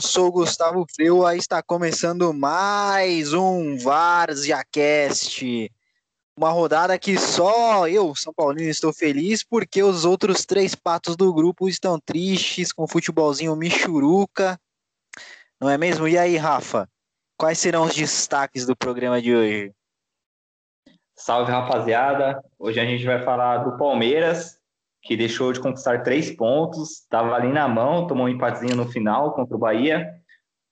eu sou Gustavo Freua, está começando mais um VarziaCast. Uma rodada que só eu, São Paulino, estou feliz porque os outros três patos do grupo estão tristes com o futebolzinho Michuruca. Não é mesmo? E aí, Rafa? Quais serão os destaques do programa de hoje? Salve, rapaziada. Hoje a gente vai falar do Palmeiras, que deixou de conquistar três pontos, estava ali na mão, tomou um empatezinho no final contra o Bahia.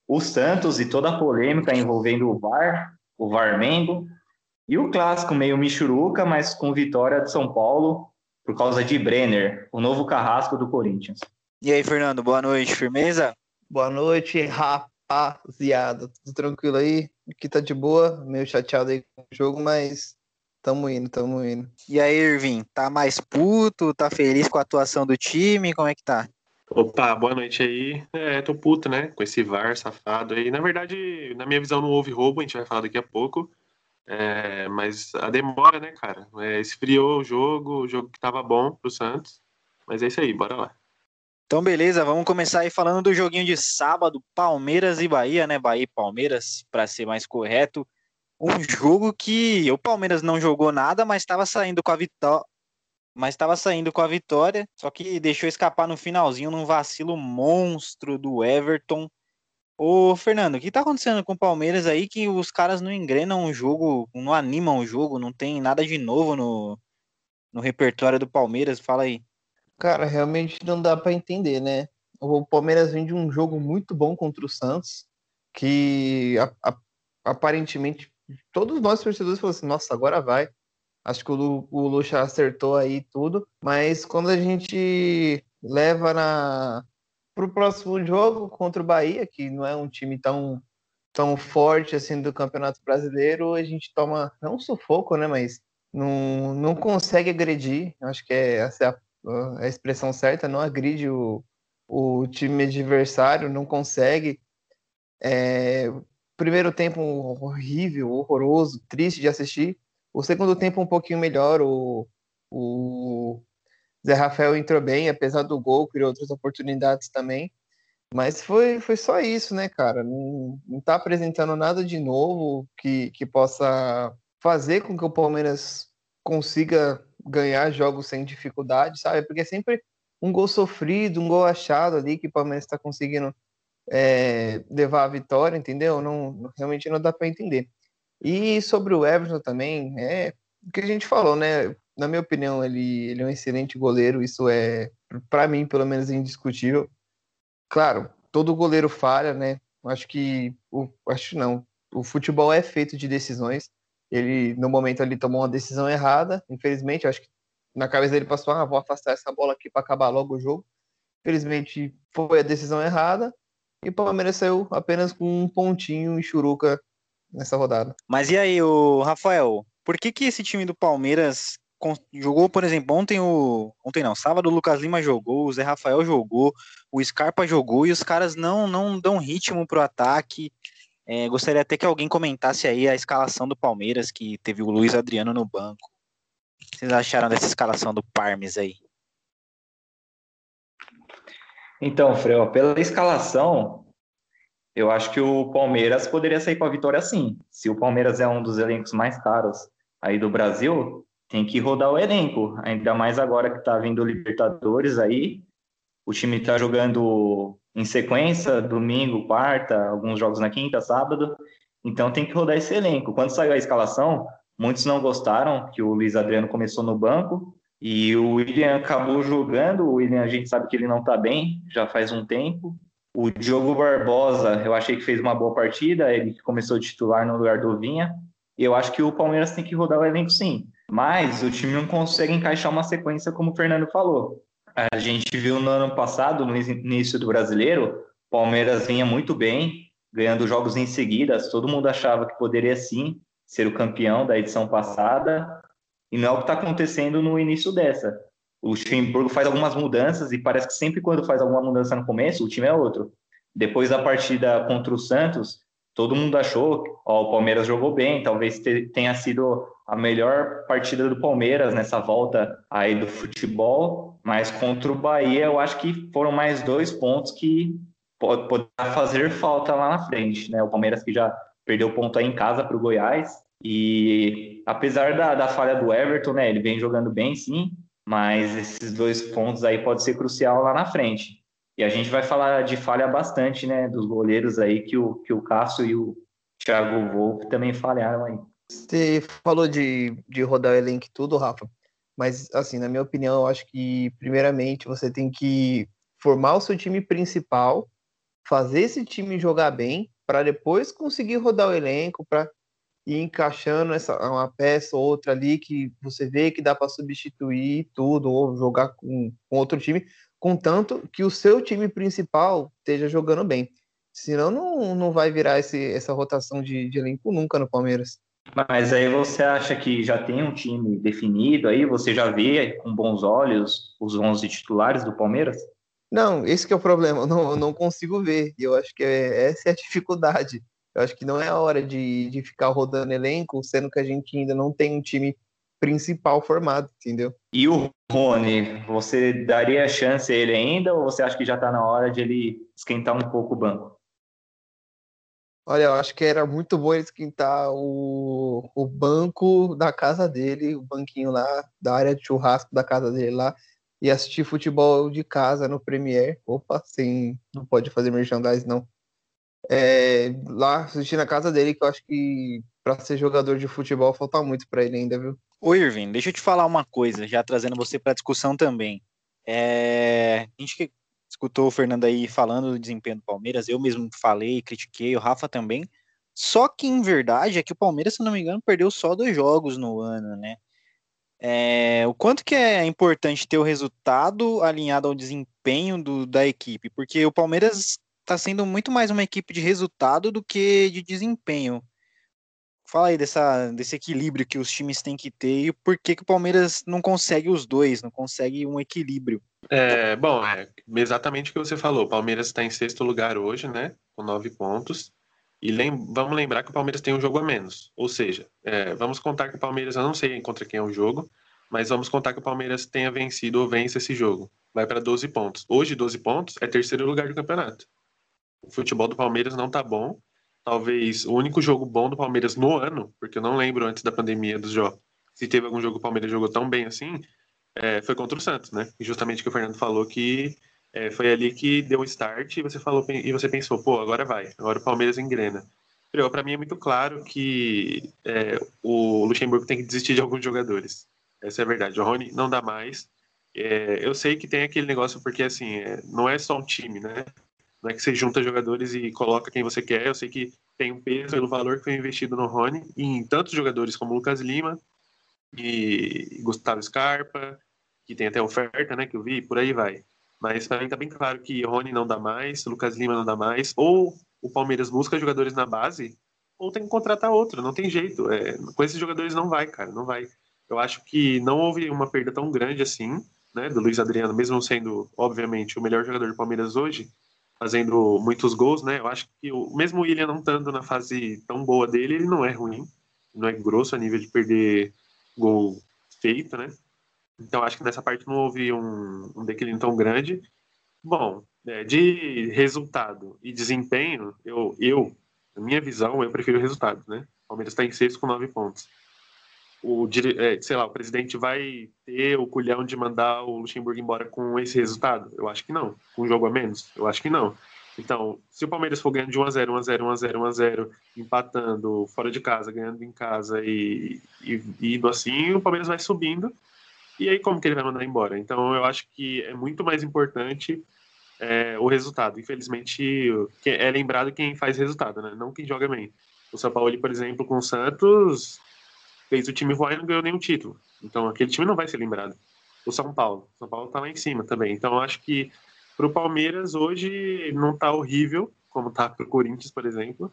O Santos e toda a polêmica envolvendo o VAR, o VAR Mengo. E o clássico meio Michuruca, mas com vitória de São Paulo por causa de Brenner, o novo carrasco do Corinthians. E aí, Fernando, boa noite, firmeza? Boa noite, rapaziada. Tudo tranquilo aí? Aqui tá de boa, meio chateado aí com o jogo, mas Tamo indo, tamo indo. E aí, Irving, tá mais puto? Tá feliz com a atuação do time? Como é que tá? Opa, boa noite aí. É, tô puto, né? Com esse VAR safado aí. Na verdade, na minha visão, não houve roubo, a gente vai falar daqui a pouco. É, mas a demora, né, cara? É, esfriou o jogo, o jogo que tava bom pro Santos. Mas é isso aí, bora lá. Então, beleza, vamos começar aí falando do joguinho de sábado, Palmeiras e Bahia, né? Bahia e Palmeiras, para ser mais correto um jogo que o Palmeiras não jogou nada, mas estava saindo com a vitória. Mas estava saindo com a vitória, só que deixou escapar no finalzinho num vacilo monstro do Everton. Ô, Fernando, o que tá acontecendo com o Palmeiras aí que os caras não engrenam o jogo, não animam o jogo, não tem nada de novo no, no repertório do Palmeiras? Fala aí. Cara, realmente não dá para entender, né? O Palmeiras vem de um jogo muito bom contra o Santos, que a, a, aparentemente todos nós torcedores falamos assim, nossa, agora vai. Acho que o, o Lucha acertou aí tudo, mas quando a gente leva na pro próximo jogo contra o Bahia, que não é um time tão tão forte assim do Campeonato Brasileiro, a gente toma não sufoco, né, mas não, não consegue agredir. Acho que é essa é a, a expressão certa, não agride o, o time adversário, não consegue. É, primeiro tempo horrível, horroroso, triste de assistir. O segundo tempo um pouquinho melhor. O, o Zé Rafael entrou bem, apesar do gol, criou outras oportunidades também. Mas foi, foi só isso, né, cara? Não, não tá apresentando nada de novo que, que possa fazer com que o Palmeiras consiga ganhar jogos sem dificuldade, sabe? Porque é sempre um gol sofrido, um gol achado ali que o Palmeiras está conseguindo é, levar a vitória, entendeu? Não, realmente não dá para entender. E sobre o Everton também, é o que a gente falou, né? Na minha opinião, ele, ele é um excelente goleiro, isso é, para mim, pelo menos, indiscutível. Claro, todo goleiro falha, né? Acho que, o, acho não, o futebol é feito de decisões. Ele, no momento, ele tomou uma decisão errada, infelizmente, acho que na cabeça dele passou, ah, vou afastar essa bola aqui para acabar logo o jogo. Infelizmente, foi a decisão errada, e o Palmeiras saiu apenas com um pontinho em Churuca nessa rodada. Mas e aí, o Rafael, por que que esse time do Palmeiras jogou, por exemplo, ontem o ontem não, sábado o Lucas Lima jogou, o Zé Rafael jogou, o Scarpa jogou e os caras não não dão ritmo pro ataque. É, gostaria até que alguém comentasse aí a escalação do Palmeiras que teve o Luiz Adriano no banco. O que vocês acharam dessa escalação do Parmes aí? Então, Freu, pela escalação, eu acho que o Palmeiras poderia sair com a vitória sim. Se o Palmeiras é um dos elencos mais caros aí do Brasil, tem que rodar o elenco. Ainda mais agora que tá vindo o Libertadores aí. O time tá jogando em sequência, domingo, quarta, alguns jogos na quinta, sábado. Então tem que rodar esse elenco. Quando saiu a escalação, muitos não gostaram que o Luiz Adriano começou no banco, e o William acabou jogando. O William, a gente sabe que ele não está bem, já faz um tempo. O Diogo Barbosa, eu achei que fez uma boa partida, ele começou titular no lugar do Vinha. Eu acho que o Palmeiras tem que rodar o elenco sim. Mas o time não consegue encaixar uma sequência, como o Fernando falou. A gente viu no ano passado, no início do brasileiro, Palmeiras vinha muito bem, ganhando jogos em seguida. Todo mundo achava que poderia sim ser o campeão da edição passada. E não é o que está acontecendo no início dessa. O Luxemburgo faz algumas mudanças e parece que sempre quando faz alguma mudança no começo, o time é outro. Depois da partida contra o Santos, todo mundo achou que o Palmeiras jogou bem, talvez tenha sido a melhor partida do Palmeiras nessa volta aí do futebol, mas contra o Bahia eu acho que foram mais dois pontos que pode, pode fazer falta lá na frente, né? O Palmeiras que já perdeu ponto aí em casa para o Goiás e apesar da, da falha do Everton, né? Ele vem jogando bem, sim, mas esses dois pontos aí pode ser crucial lá na frente. E a gente vai falar de falha bastante, né? Dos goleiros aí que o que o Cássio e o Thiago Volpe também falharam aí. Você falou de, de rodar o elenco e tudo, Rafa, mas assim, na minha opinião, eu acho que primeiramente você tem que formar o seu time principal, fazer esse time jogar bem, para depois conseguir rodar o elenco, para ir encaixando essa uma peça ou outra ali que você vê que dá para substituir tudo ou jogar com, com outro time, contanto que o seu time principal esteja jogando bem. Senão não, não vai virar esse, essa rotação de, de elenco nunca no Palmeiras. Mas aí você acha que já tem um time definido aí? Você já vê com bons olhos os 11 titulares do Palmeiras? Não, esse que é o problema. Eu não, eu não consigo ver. E eu acho que é, essa é a dificuldade. Eu acho que não é a hora de, de ficar rodando elenco, sendo que a gente ainda não tem um time principal formado, entendeu? E o Rony, você daria chance a ele ainda ou você acha que já está na hora de ele esquentar um pouco o banco? Olha, eu acho que era muito bom ele esquentar o, o banco da casa dele, o banquinho lá, da área de churrasco da casa dele lá, e assistir futebol de casa no Premiere. Opa, sim, não pode fazer merchandise, não. É, lá assistir na casa dele, que eu acho que para ser jogador de futebol falta muito para ele ainda, viu? Ô Irving, deixa eu te falar uma coisa, já trazendo você para discussão também. É, a gente escutou o Fernando aí falando do desempenho do Palmeiras, eu mesmo falei, critiquei, o Rafa também. Só que em verdade é que o Palmeiras, se não me engano, perdeu só dois jogos no ano, né? É, o quanto que é importante ter o resultado alinhado ao desempenho do, da equipe, porque o Palmeiras está sendo muito mais uma equipe de resultado do que de desempenho. Fala aí dessa, desse equilíbrio que os times têm que ter e por que, que o Palmeiras não consegue os dois, não consegue um equilíbrio. É, bom, é exatamente o que você falou. O Palmeiras está em sexto lugar hoje, né? Com nove pontos. E lem vamos lembrar que o Palmeiras tem um jogo a menos. Ou seja, é, vamos contar que o Palmeiras, eu não sei contra quem é o jogo, mas vamos contar que o Palmeiras tenha vencido ou vence esse jogo. Vai para 12 pontos. Hoje, 12 pontos é terceiro lugar do campeonato. O futebol do Palmeiras não tá bom talvez o único jogo bom do Palmeiras no ano, porque eu não lembro antes da pandemia dos jogos, se teve algum jogo que o Palmeiras jogou tão bem assim, é, foi contra o Santos, né? E justamente que o Fernando falou que é, foi ali que deu o start e você falou e você pensou, pô, agora vai, agora o Palmeiras engrena. Para mim é muito claro que é, o Luxemburgo tem que desistir de alguns jogadores. Essa é a verdade. O Rony não dá mais. É, eu sei que tem aquele negócio porque assim é, não é só um time, né? Não é que você junta jogadores e coloca quem você quer. Eu sei que tem um peso pelo valor que foi investido no Rony em tantos jogadores como Lucas Lima e Gustavo Scarpa, que tem até oferta, né, que eu vi, por aí vai. Mas para mim tá bem claro que Rony não dá mais, Lucas Lima não dá mais, ou o Palmeiras busca jogadores na base, ou tem que contratar outro, não tem jeito. É, com esses jogadores não vai, cara, não vai. Eu acho que não houve uma perda tão grande assim, né, do Luiz Adriano, mesmo sendo, obviamente, o melhor jogador do Palmeiras hoje, fazendo muitos gols, né? Eu acho que o mesmo William não estando na fase tão boa dele, ele não é ruim, não é grosso a nível de perder gol feito, né? Então acho que nessa parte não houve um, um declínio tão grande. Bom, é, de resultado e desempenho, eu, eu, na minha visão, eu prefiro o resultado, né? O Palmeiras está em sexto com nove pontos o, é, sei lá, o presidente vai ter o culhão de mandar o Luxemburgo embora com esse resultado? Eu acho que não. Com um jogo a menos? Eu acho que não. Então, se o Palmeiras for ganhando de 1x0, 1x0, 1x0, 1x0, empatando fora de casa, ganhando em casa e, e, e indo assim, o Palmeiras vai subindo. E aí, como que ele vai mandar embora? Então, eu acho que é muito mais importante é, o resultado. Infelizmente, é lembrado quem faz resultado, né? não quem joga bem. O São Paulo, por exemplo, com o Santos, fez o time voar e não ganhou nenhum título. Então aquele time não vai ser lembrado. O São Paulo. O São Paulo tá lá em cima também. Então acho que pro Palmeiras hoje não tá horrível, como tá pro Corinthians, por exemplo.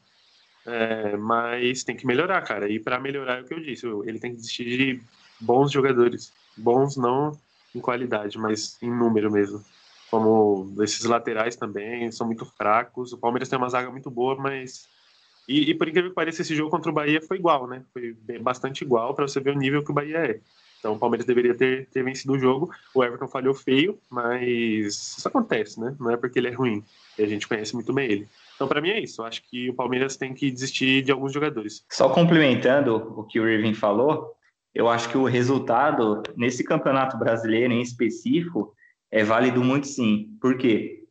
É, mas tem que melhorar, cara. E para melhorar é o que eu disse, ele tem que desistir de bons jogadores. Bons não em qualidade, mas em número mesmo. Como esses laterais também são muito fracos. O Palmeiras tem uma zaga muito boa, mas e, e, por incrível que pareça, esse jogo contra o Bahia foi igual, né? Foi bastante igual para você ver o nível que o Bahia é. Então o Palmeiras deveria ter, ter vencido o jogo. O Everton falhou feio, mas isso acontece, né? Não é porque ele é ruim. E a gente conhece muito bem ele. Então, para mim é isso. Eu acho que o Palmeiras tem que desistir de alguns jogadores. Só complementando o que o Irving falou, eu acho que o resultado nesse campeonato brasileiro em específico é válido muito sim. Por quê?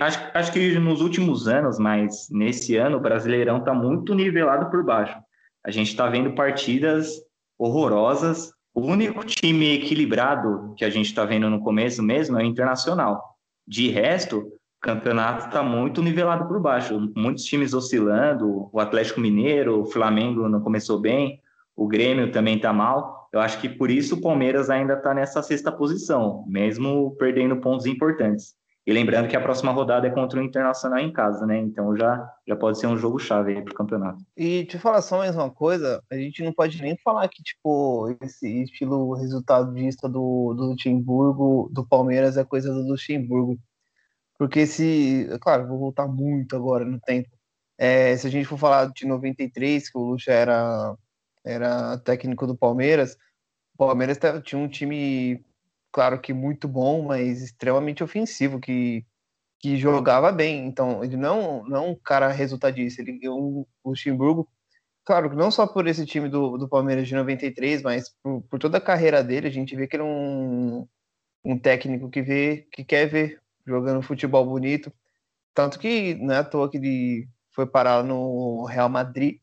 Acho, acho que nos últimos anos, mas nesse ano, o Brasileirão está muito nivelado por baixo. A gente está vendo partidas horrorosas. O único time equilibrado que a gente está vendo no começo mesmo é o Internacional. De resto, o campeonato está muito nivelado por baixo. Muitos times oscilando. O Atlético Mineiro, o Flamengo não começou bem, o Grêmio também está mal. Eu acho que por isso o Palmeiras ainda está nessa sexta posição, mesmo perdendo pontos importantes. E lembrando que a próxima rodada é contra o Internacional em casa, né? Então já, já pode ser um jogo chave aí pro campeonato. E te falar só mais uma coisa, a gente não pode nem falar que, tipo, esse estilo resultadista do, do Luxemburgo, do Palmeiras, é coisa do Luxemburgo. Porque se, claro, vou voltar muito agora no tempo. É, se a gente for falar de 93, que o Luxa era, era técnico do Palmeiras, o Palmeiras tinha um time claro que muito bom, mas extremamente ofensivo, que, que jogava bem. Então, ele não, não é um cara resultadista, ele é um Luxemburgo, claro, não só por esse time do, do Palmeiras de 93, mas por, por toda a carreira dele, a gente vê que ele é um, um técnico que vê, que quer ver jogando futebol bonito. Tanto que não é à toa que ele foi parar no Real Madrid,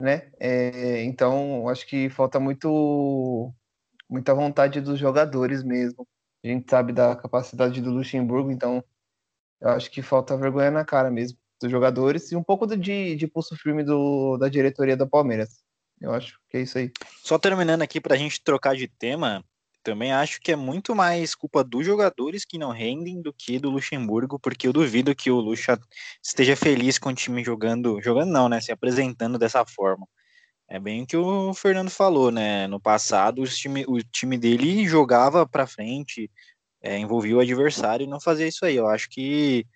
né? É, então, acho que falta muito muita vontade dos jogadores mesmo. A gente sabe da capacidade do Luxemburgo, então eu acho que falta vergonha na cara mesmo dos jogadores e um pouco de, de pulso firme do, da diretoria da Palmeiras. Eu acho que é isso aí. Só terminando aqui para a gente trocar de tema, também acho que é muito mais culpa dos jogadores que não rendem do que do Luxemburgo, porque eu duvido que o Luxa esteja feliz com o time jogando, jogando não, né, se apresentando dessa forma. É bem o que o Fernando falou, né? No passado, o time, o time dele jogava para frente, é, envolvia o adversário e não fazia isso aí. Eu acho que,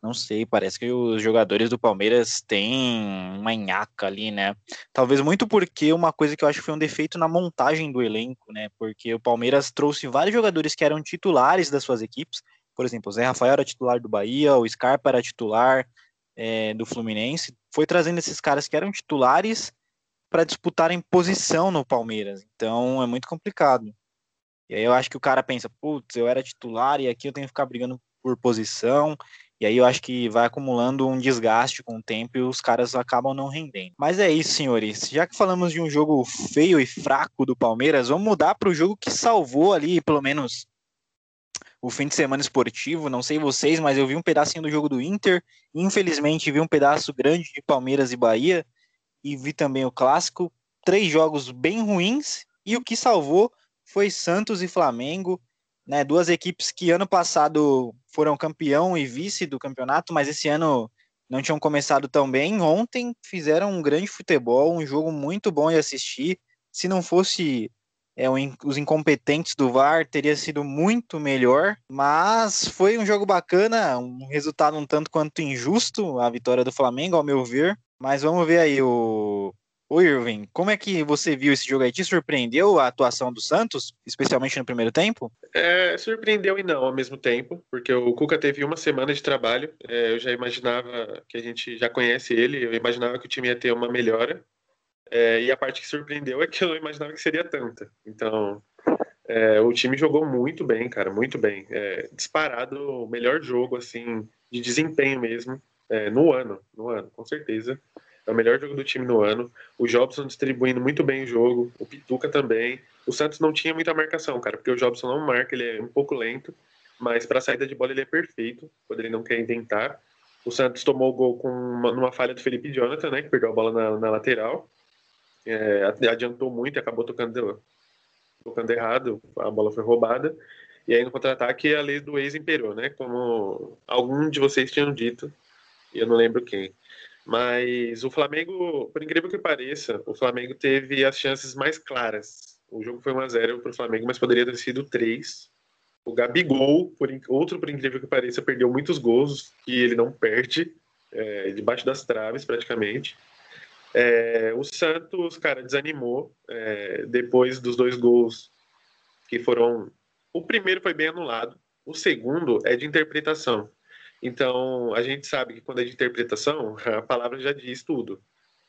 não sei, parece que os jogadores do Palmeiras têm uma nhaca ali, né? Talvez muito porque uma coisa que eu acho que foi um defeito na montagem do elenco, né? Porque o Palmeiras trouxe vários jogadores que eram titulares das suas equipes. Por exemplo, o Zé Rafael era titular do Bahia, o Scarpa era titular é, do Fluminense. Foi trazendo esses caras que eram titulares para disputarem posição no Palmeiras. Então é muito complicado. E aí eu acho que o cara pensa, putz, eu era titular e aqui eu tenho que ficar brigando por posição. E aí eu acho que vai acumulando um desgaste com o tempo e os caras acabam não rendendo. Mas é isso, senhores. Já que falamos de um jogo feio e fraco do Palmeiras, vamos mudar para o jogo que salvou ali, pelo menos, o fim de semana esportivo. Não sei vocês, mas eu vi um pedacinho do jogo do Inter. Infelizmente, vi um pedaço grande de Palmeiras e Bahia e vi também o clássico. Três jogos bem ruins e o que salvou foi Santos e Flamengo, né? Duas equipes que ano passado foram campeão e vice do campeonato, mas esse ano não tinham começado tão bem. Ontem fizeram um grande futebol, um jogo muito bom de assistir. Se não fosse é, os incompetentes do VAR, teria sido muito melhor. Mas foi um jogo bacana, um resultado um tanto quanto injusto, a vitória do Flamengo, ao meu ver. Mas vamos ver aí o. O Irving, como é que você viu esse jogo aí? Te surpreendeu a atuação do Santos, especialmente no primeiro tempo? É, surpreendeu e não ao mesmo tempo, porque o Cuca teve uma semana de trabalho. É, eu já imaginava que a gente já conhece ele, eu imaginava que o time ia ter uma melhora. É, e a parte que surpreendeu é que eu não imaginava que seria tanta. Então, é, o time jogou muito bem, cara, muito bem. É, disparado o melhor jogo, assim, de desempenho mesmo é, no ano, no ano, com certeza. É o melhor jogo do time no ano. O Jobson distribuindo muito bem o jogo, o Pituca também. O Santos não tinha muita marcação, cara, porque o Jobson não marca, ele é um pouco lento, mas para saída de bola ele é perfeito, quando ele não quer inventar. O Santos tomou o gol com uma, numa falha do Felipe Jonathan, né, que perdeu a bola na, na lateral. É, adiantou muito e acabou tocando, tocando errado, a bola foi roubada. E aí no contra-ataque a lei do ex imperou, né? Como algum de vocês tinham dito, eu não lembro quem. Mas o Flamengo, por incrível que pareça, o Flamengo teve as chances mais claras. O jogo foi 1x0 para o Flamengo, mas poderia ter sido 3. O Gabigol, por, outro por incrível que pareça, perdeu muitos gols que ele não perde, é, debaixo das traves praticamente. É, o Santos, cara, desanimou é, depois dos dois gols que foram. O primeiro foi bem anulado, o segundo é de interpretação. Então, a gente sabe que quando é de interpretação, a palavra já diz tudo.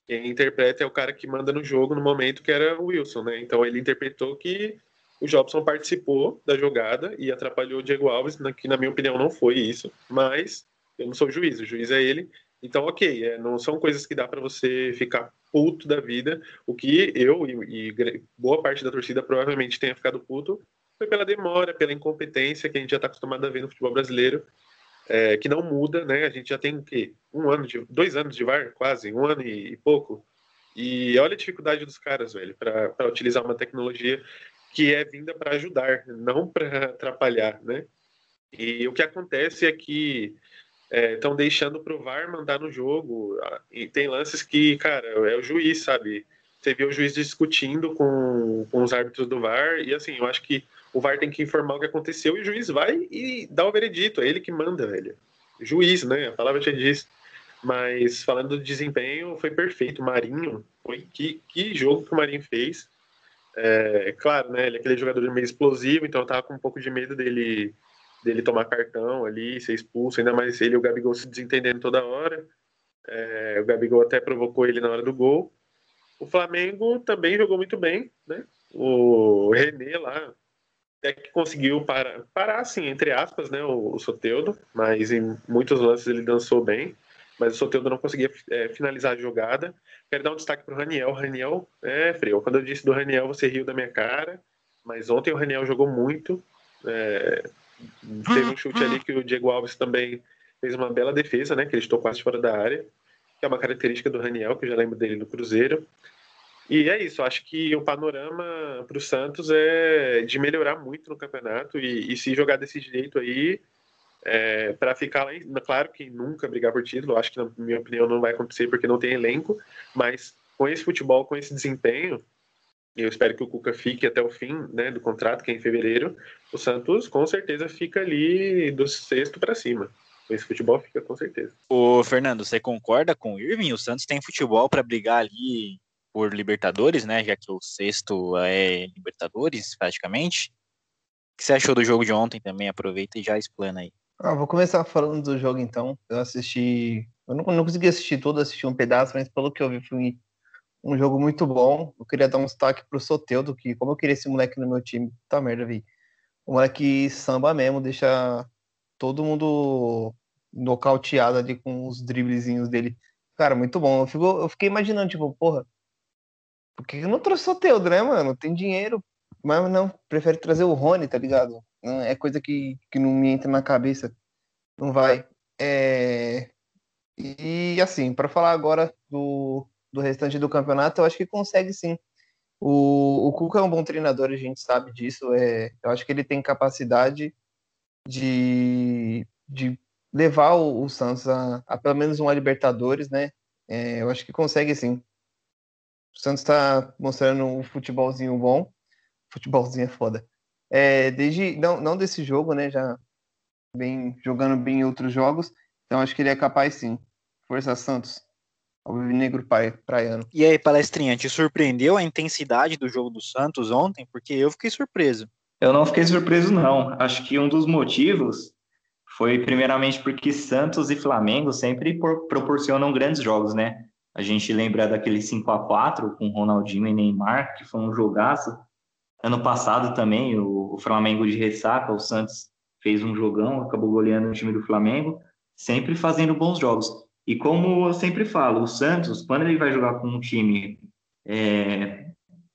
Quem interpreta é o cara que manda no jogo no momento que era o Wilson, né? Então, ele interpretou que o Jobson participou da jogada e atrapalhou o Diego Alves, que na minha opinião não foi isso, mas eu não sou juiz, o juiz é ele. Então, ok, é, não são coisas que dá para você ficar puto da vida. O que eu e, e, boa parte da torcida provavelmente tenha ficado puto foi pela demora, pela incompetência que a gente já está acostumado a ver no futebol brasileiro, é, que não muda, né? A gente já tem um ano de, dois anos de VAR, quase um ano e, e pouco. E olha a dificuldade dos caras, velho, para utilizar uma tecnologia que é vinda para ajudar, não para atrapalhar, né? E o que acontece é que estão é, deixando o VAR mandar no jogo. E tem lances que, cara, é o juiz, sabe? Você vê o juiz discutindo com, com os árbitros do VAR, e assim, eu acho que o VAR tem que informar o que aconteceu e o juiz vai e dá o veredito, é ele que manda, velho. Juiz, né? A palavra já diz. Mas falando do desempenho, foi perfeito. Marinho, foi que, que jogo que o Marinho fez. É, claro, né? Ele é aquele jogador meio explosivo, então eu tava com um pouco de medo dele, dele tomar cartão ali, ser expulso, ainda mais ele e o Gabigol se desentendendo toda hora. É, o Gabigol até provocou ele na hora do gol. O Flamengo também jogou muito bem, né? O René lá até que conseguiu parar, parar assim, entre aspas, né? O, o Soteudo, mas em muitos lances ele dançou bem mas o Soteldo não conseguia é, finalizar a jogada. Quero dar um destaque para o Raniel. Raniel, é, Freio, quando eu disse do Raniel, você riu da minha cara, mas ontem o Raniel jogou muito. É, teve um chute ali que o Diego Alves também fez uma bela defesa, né? Que ele estou quase fora da área, que é uma característica do Raniel, que eu já lembro dele no Cruzeiro. E é isso, acho que o panorama para o Santos é de melhorar muito no campeonato e, e se jogar desse jeito aí, é, para ficar lá. Em, claro que nunca brigar por título, acho que, na minha opinião, não vai acontecer porque não tem elenco, mas com esse futebol, com esse desempenho, eu espero que o Cuca fique até o fim né, do contrato, que é em fevereiro, o Santos com certeza fica ali do sexto para cima. Esse futebol fica com certeza. Ô, Fernando, você concorda com o Irving? O Santos tem futebol para brigar ali por Libertadores, né? Já que o sexto é Libertadores, praticamente. O que você achou do jogo de ontem também? Aproveita e já explana aí. Ah, vou começar falando do jogo então. Eu assisti. Eu não, não consegui assistir todo, assisti um pedaço, mas pelo que eu vi, foi um jogo muito bom. Eu queria dar um destaque pro Soteudo, que como eu queria esse moleque no meu time, tá merda, vi. O moleque samba mesmo, deixa todo mundo nocauteado ali com os driblezinhos dele. Cara, muito bom. Eu, fico, eu fiquei imaginando, tipo, porra, por que não trouxe o Soteudo, né, mano? Tem dinheiro, mas não, prefere trazer o Rony, tá ligado? é coisa que, que não me entra na cabeça. Não vai. É... E assim, para falar agora do, do restante do campeonato, eu acho que consegue sim. O, o Cuca é um bom treinador, a gente sabe disso. É, eu acho que ele tem capacidade de, de levar o, o Santos a, a, pelo menos uma Libertadores, né? É, eu acho que consegue sim. O Santos está mostrando um futebolzinho bom. Futebolzinho é foda é, desde não, não desse jogo, né? Já vem jogando bem em outros jogos, então acho que ele é capaz sim. Força Santos, Negro praiano. E aí, palestrinha, te surpreendeu a intensidade do jogo do Santos ontem? Porque eu fiquei surpreso. Eu não fiquei surpreso, não. Acho que um dos motivos foi primeiramente porque Santos e Flamengo sempre proporcionam grandes jogos, né? A gente lembra daquele 5 a 4 com Ronaldinho e Neymar, que foi um jogaço. Ano passado também, o, Flamengo de ressaca, o Santos fez um jogão, acabou goleando o time do Flamengo, sempre fazendo bons jogos. E como eu sempre falo, o Santos, quando ele vai jogar com um time é,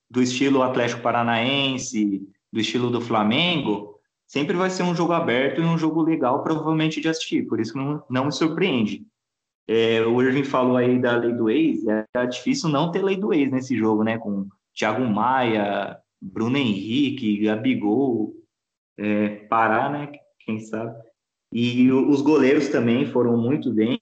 do estilo Atlético Paranaense, do estilo do Flamengo, sempre vai ser um jogo aberto e um jogo legal, provavelmente, de assistir. Por isso não, não me surpreende. É, o Irving falou aí da lei do ex, é, é difícil não ter lei do ex nesse jogo, né? Com Thiago Maia, Bruno Henrique, Gabigol, é, Pará, né? Quem sabe. E os goleiros também foram muito bem.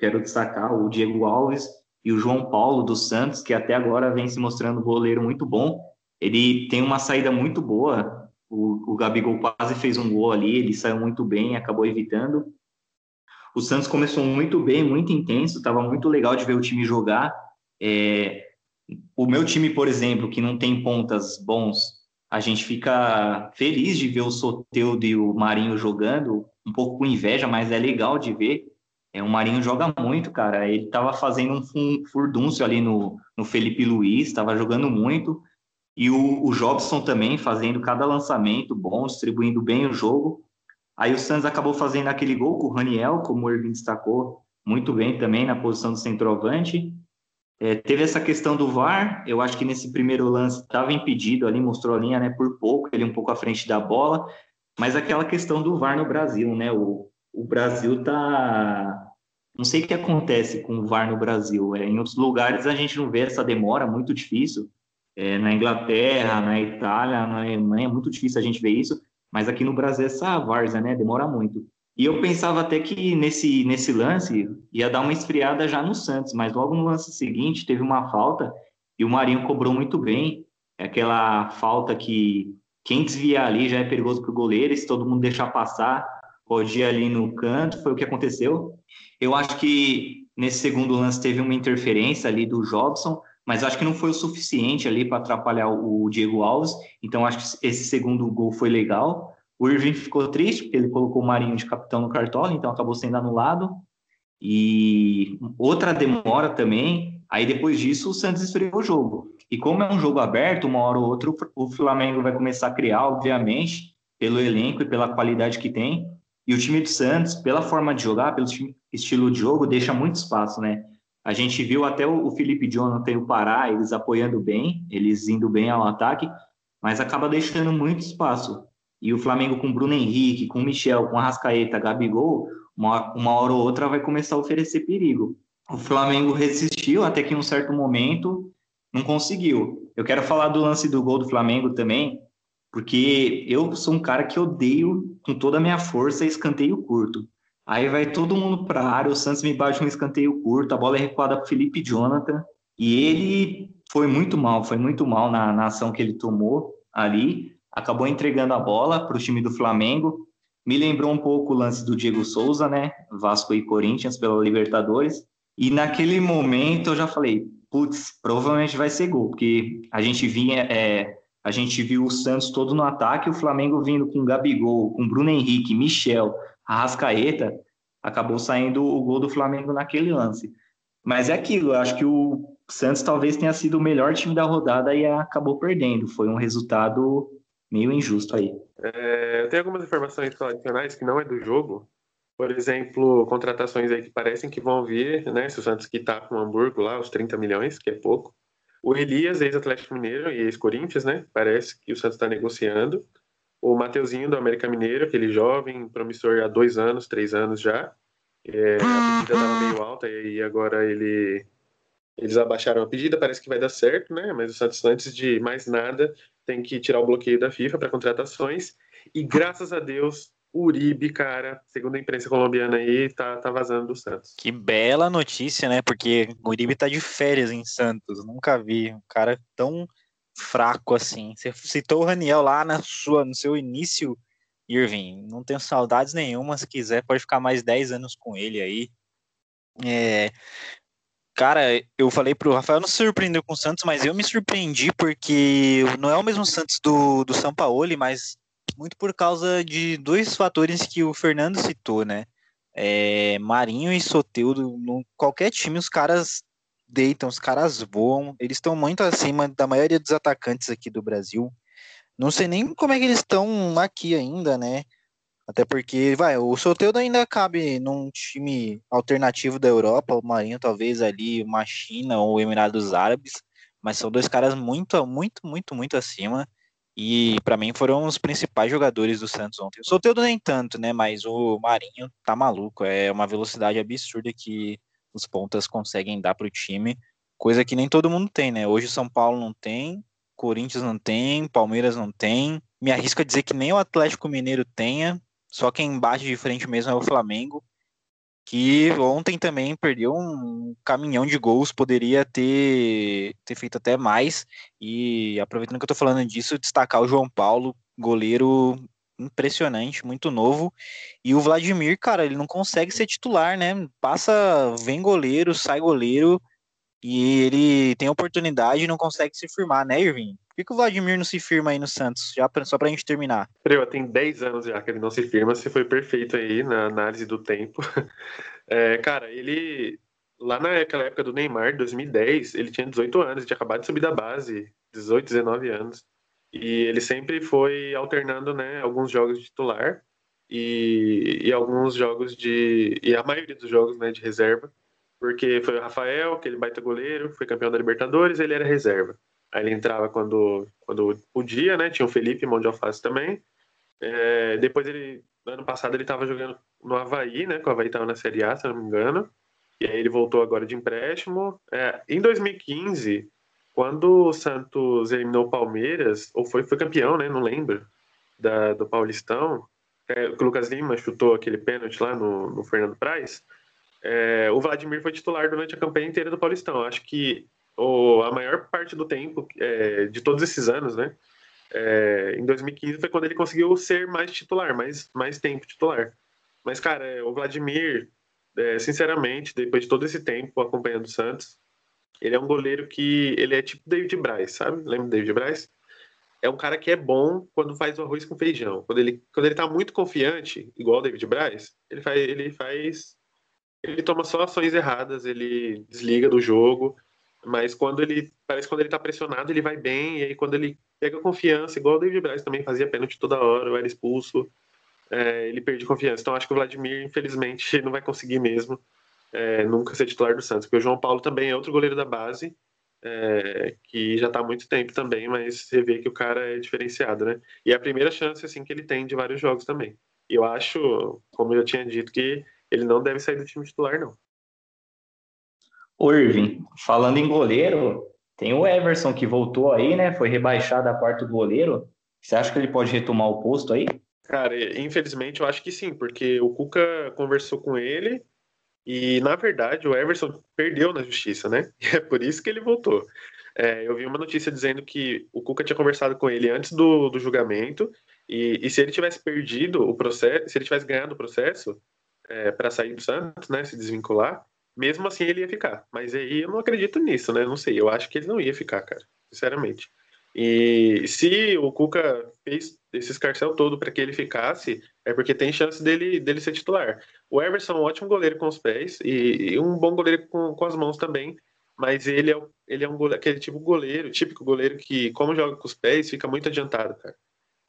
Quero destacar o Diego Alves e o João Paulo dos Santos, que até agora vem se mostrando goleiro muito bom. Ele tem uma saída muito boa. O, o Gabigol quase fez um gol ali, ele saiu muito bem, acabou evitando. O Santos começou muito bem, muito intenso, estava muito legal de ver o time jogar. É, o meu time, por exemplo, que não tem pontas bons, a gente fica feliz de ver o Soteudo e o Marinho jogando, um pouco com inveja, mas é legal de ver. É, o Marinho joga muito, cara. Ele estava fazendo um furdúncio ali no, no Felipe Luiz, estava jogando muito. E o, o Jobson também fazendo cada lançamento bom, distribuindo bem o jogo. Aí o Santos acabou fazendo aquele gol com o Raniel, como o Irving destacou, muito bem também na posição do centroavante. É, teve essa questão do VAR, eu acho que nesse primeiro lance estava impedido ali, mostrou a linha né, por pouco, ele um pouco à frente da bola, mas aquela questão do VAR no Brasil, né? O, o Brasil tá. Não sei o que acontece com o VAR no Brasil. É, em outros lugares a gente não vê essa demora, muito difícil. É, na Inglaterra, na Itália, na Alemanha, muito difícil a gente ver isso, mas aqui no Brasil essa várzea, né? Demora muito. E eu pensava até que nesse, nesse lance ia dar uma esfriada já no Santos, mas logo no lance seguinte teve uma falta e o Marinho cobrou muito bem. É aquela falta que quem desviar ali já é perigoso para o goleiro, se todo mundo deixar passar, pode ir ali no canto, foi o que aconteceu. Eu acho que nesse segundo lance teve uma interferência ali do Jobson, mas acho que não foi o suficiente ali para atrapalhar o Diego Alves, então acho que esse segundo gol foi legal. O Irving ficou triste, porque ele colocou o Marinho de capitão no cartola, então acabou sendo anulado. E outra demora também. Aí depois disso, o Santos esfriou o jogo. E como é um jogo aberto, uma hora ou outra, o Flamengo vai começar a criar, obviamente, pelo elenco e pela qualidade que tem. E o time do Santos, pela forma de jogar, pelo estilo de jogo, deixa muito espaço, né? A gente viu até o Felipe Jonathan e o Pará, eles apoiando bem, eles indo bem ao ataque, mas acaba deixando muito espaço. E o Flamengo com Bruno Henrique, com Michel, com Arrascaeta, Gabigol, uma, uma hora ou outra vai começar a oferecer perigo. O Flamengo resistiu até que em um certo momento não conseguiu. Eu quero falar do lance do gol do Flamengo também, porque eu sou um cara que odeio com toda a minha força escanteio curto. Aí vai todo mundo para a área, o Santos me bate um escanteio curto, a bola é recuada para Felipe Jonathan, e ele foi muito mal, foi muito mal na, na ação que ele tomou ali acabou entregando a bola para o time do Flamengo. Me lembrou um pouco o lance do Diego Souza, né? Vasco e Corinthians pela Libertadores. E naquele momento eu já falei, putz, provavelmente vai ser gol, porque a gente vinha, é, a gente viu o Santos todo no ataque, o Flamengo vindo com Gabigol, com Bruno Henrique, Michel, Arrascaeta, acabou saindo o gol do Flamengo naquele lance. Mas é aquilo, eu acho que o Santos talvez tenha sido o melhor time da rodada e acabou perdendo. Foi um resultado meio injusto aí. É, eu tenho algumas informações adicionais que não é do jogo. Por exemplo, contratações aí que parecem que vão vir, né? Se o Santos quitar com o Hamburgo lá, os 30 milhões, que é pouco. O Elias, ex-Atlético Mineiro e ex-Corinthians, né? Parece que o Santos está negociando. O Mateuzinho do América Mineiro, aquele jovem, promissor há dois anos, três anos já. É, a pedida estava meio alta e agora ele eles abaixaram a pedida, parece que vai dar certo, né? Mas o Santos, antes de mais nada, tem que tirar o bloqueio da FIFA para contratações. E graças a Deus, Uribe, cara, segundo a imprensa colombiana aí, tá, tá vazando do Santos. Que bela notícia, né? Porque Uribe tá de férias em Santos. Nunca vi um cara tão fraco assim. Você citou o Raniel lá na sua, no seu início, Irving. Não tenho saudades nenhuma. Se quiser, pode ficar mais 10 anos com ele aí. É, Cara, eu falei pro Rafael não se surpreendeu com o Santos, mas eu me surpreendi porque não é o mesmo Santos do, do São Paulo, mas muito por causa de dois fatores que o Fernando citou, né? É, Marinho e Soteudo, no, qualquer time os caras deitam, os caras voam, eles estão muito acima da maioria dos atacantes aqui do Brasil. Não sei nem como é que eles estão aqui ainda, né? Até porque, vai, o Soteldo ainda cabe num time alternativo da Europa, o Marinho talvez ali, uma China ou Emirados Árabes, mas são dois caras muito, muito, muito, muito acima. E para mim foram os principais jogadores do Santos ontem. O Soteldo nem tanto, né? Mas o Marinho tá maluco. É uma velocidade absurda que os pontas conseguem dar pro time, coisa que nem todo mundo tem, né? Hoje o São Paulo não tem, Corinthians não tem, Palmeiras não tem. Me arrisco a dizer que nem o Atlético Mineiro tenha, só quem bate de frente mesmo é o Flamengo, que ontem também perdeu um caminhão de gols, poderia ter, ter feito até mais. E aproveitando que eu tô falando disso, destacar o João Paulo, goleiro impressionante, muito novo. E o Vladimir, cara, ele não consegue ser titular, né? Passa, vem goleiro, sai goleiro, e ele tem oportunidade e não consegue se firmar, né, Irving? Por que, que o Vladimir não se firma aí no Santos? Já pra, só pra gente terminar. Preu, tem 10 anos já que ele não se firma, você foi perfeito aí na análise do tempo. É, cara, ele lá naquela época do Neymar, 2010, ele tinha 18 anos, tinha acabado de subir da base, 18, 19 anos. E ele sempre foi alternando, né, alguns jogos de titular e, e alguns jogos de. e a maioria dos jogos, né, de reserva. Porque foi o Rafael, aquele baita goleiro, foi campeão da Libertadores, ele era reserva. Aí ele entrava quando, quando podia, né? Tinha o Felipe, mão de alface também. É, depois ele, ano passado, ele estava jogando no Havaí, né? Que o Havaí estava na Série A, se não me engano. E aí ele voltou agora de empréstimo. É, em 2015, quando o Santos eliminou o Palmeiras, ou foi, foi campeão, né? Não lembro, da, do Paulistão, é, o Lucas Lima chutou aquele pênalti lá no, no Fernando Praz. É, o Vladimir foi titular durante a campanha inteira do Paulistão. Acho que o, a maior parte do tempo, é, de todos esses anos, né? É, em 2015 foi quando ele conseguiu ser mais titular, mais, mais tempo titular. Mas, cara, o Vladimir é, sinceramente, depois de todo esse tempo acompanhando o Santos, ele é um goleiro que ele é tipo David Braz, sabe? Lembra David Braz? É um cara que é bom quando faz o arroz com feijão. Quando ele, quando ele tá muito confiante, igual o David Braz, ele faz, ele faz. Ele toma só ações erradas, ele desliga do jogo. Mas quando ele. Parece que quando ele tá pressionado, ele vai bem. E aí quando ele pega confiança, igual o David Braz também fazia pênalti toda hora, ou era expulso é, ele perde confiança. Então acho que o Vladimir, infelizmente, não vai conseguir mesmo é, nunca ser titular do Santos, porque o João Paulo também é outro goleiro da base, é, que já está há muito tempo também, mas você vê que o cara é diferenciado, né? E é a primeira chance assim que ele tem de vários jogos também. Eu acho, como eu tinha dito, que ele não deve sair do time titular, não. Ô Irving, falando em goleiro, tem o Everson que voltou aí, né? Foi rebaixado a quarto goleiro. Você acha que ele pode retomar o posto aí? Cara, infelizmente eu acho que sim, porque o Cuca conversou com ele e, na verdade, o Everson perdeu na justiça, né? E é por isso que ele voltou. É, eu vi uma notícia dizendo que o Cuca tinha conversado com ele antes do, do julgamento e, e se ele tivesse perdido o processo, se ele tivesse ganhado o processo é, para sair do Santos, né, se desvincular, mesmo assim ele ia ficar. Mas aí eu não acredito nisso, né? Não sei, eu acho que ele não ia ficar, cara, sinceramente. E se o Cuca fez esse escarcel todo para que ele ficasse, é porque tem chance dele, dele ser titular. O Everson é um ótimo goleiro com os pés e, e um bom goleiro com, com as mãos também, mas ele é, ele é um goleiro, aquele tipo goleiro, típico goleiro que, como joga com os pés, fica muito adiantado, cara.